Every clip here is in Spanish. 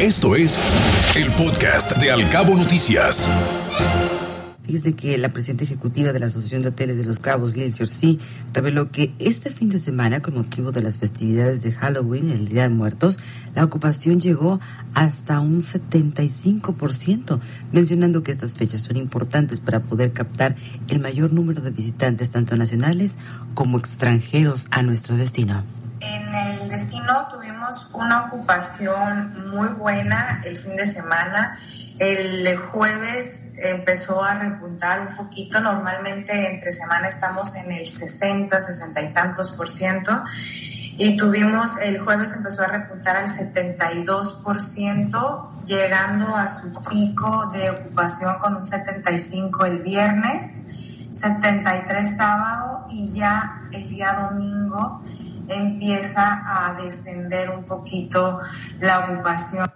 Esto es el podcast de Alcabo Noticias. Fíjese que la presidenta ejecutiva de la Asociación de Hoteles de Los Cabos, Liz Orsi, reveló que este fin de semana, con motivo de las festividades de Halloween, el Día de Muertos, la ocupación llegó hasta un 75%, mencionando que estas fechas son importantes para poder captar el mayor número de visitantes, tanto nacionales como extranjeros, a nuestro destino. En el destino tuvimos una ocupación muy buena el fin de semana. El jueves empezó a repuntar un poquito. Normalmente entre semana estamos en el 60, 60 y tantos por ciento. Y tuvimos, el jueves empezó a repuntar al 72 por ciento, llegando a su pico de ocupación con un 75 el viernes, 73 sábado y ya el día domingo empieza a descender un poquito la ocupación.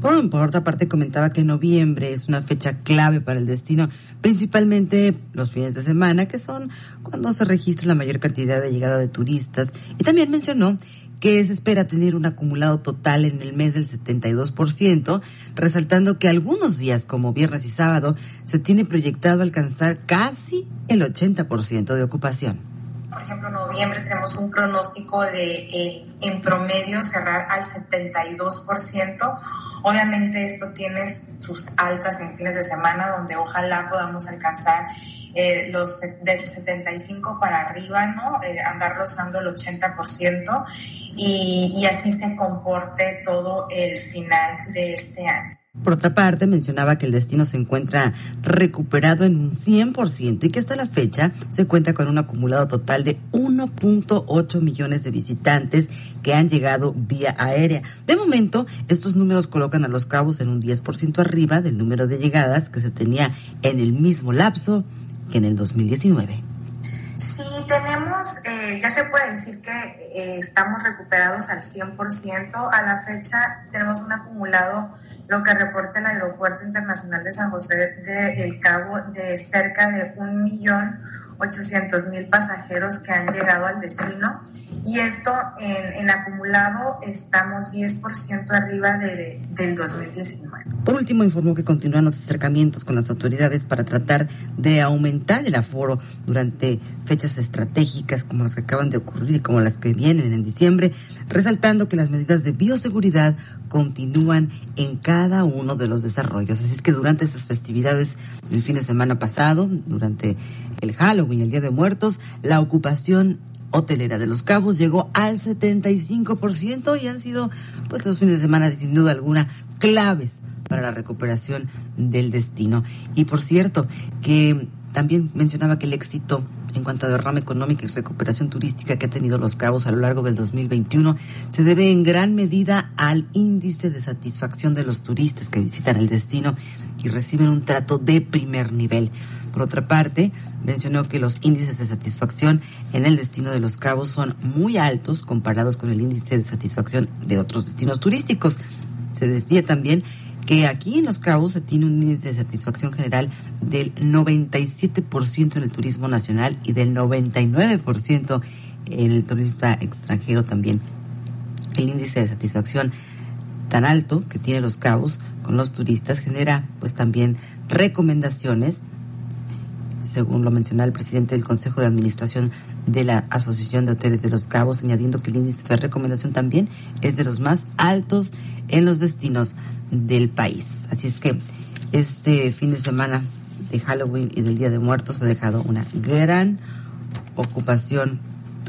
Por, por otra parte, comentaba que noviembre es una fecha clave para el destino, principalmente los fines de semana, que son cuando se registra la mayor cantidad de llegada de turistas. Y también mencionó que se espera tener un acumulado total en el mes del 72%, resaltando que algunos días como viernes y sábado se tiene proyectado alcanzar casi el 80% de ocupación por ejemplo, noviembre tenemos un pronóstico de en promedio cerrar al 72%. Obviamente esto tiene sus altas en fines de semana donde ojalá podamos alcanzar eh, los del 75 para arriba, ¿no? Eh, andar rozando el 80% y, y así se comporte todo el final de este año. Por otra parte, mencionaba que el destino se encuentra recuperado en un 100% y que hasta la fecha se cuenta con un acumulado total de 1.8 millones de visitantes que han llegado vía aérea. De momento, estos números colocan a los cabos en un 10% arriba del número de llegadas que se tenía en el mismo lapso que en el 2019. Sí, tenemos, ya se puede decir que eh, estamos recuperados al 100%. A la fecha tenemos un acumulado, lo que reporta el Aeropuerto Internacional de San José de El Cabo, de cerca de un millón 800 mil pasajeros que han llegado al destino y esto en, en acumulado estamos 10% arriba de, del 2019. Por último, informó que continúan los acercamientos con las autoridades para tratar de aumentar el aforo durante fechas estratégicas como las que acaban de ocurrir y como las que vienen en diciembre, resaltando que las medidas de bioseguridad continúan en cada uno de los desarrollos. Así es que durante estas festividades el fin de semana pasado, durante el Halloween el Día de Muertos, la ocupación hotelera de Los Cabos llegó al 75% y han sido pues los fines de semana sin duda alguna claves para la recuperación del destino. Y por cierto, que también mencionaba que el éxito en cuanto a derrama económica y recuperación turística que ha tenido Los Cabos a lo largo del 2021 se debe en gran medida al índice de satisfacción de los turistas que visitan el destino y reciben un trato de primer nivel. Por otra parte, mencionó que los índices de satisfacción en el destino de Los Cabos son muy altos comparados con el índice de satisfacción de otros destinos turísticos. Se decía también que aquí en Los Cabos se tiene un índice de satisfacción general del 97% en el turismo nacional y del 99% en el turismo extranjero también. El índice de satisfacción tan alto que tiene Los Cabos con los turistas genera pues también recomendaciones según lo mencionó el presidente del Consejo de Administración de la Asociación de Hoteles de Los Cabos, añadiendo que el índice de recomendación también es de los más altos en los destinos del país. Así es que este fin de semana de Halloween y del Día de Muertos ha dejado una gran ocupación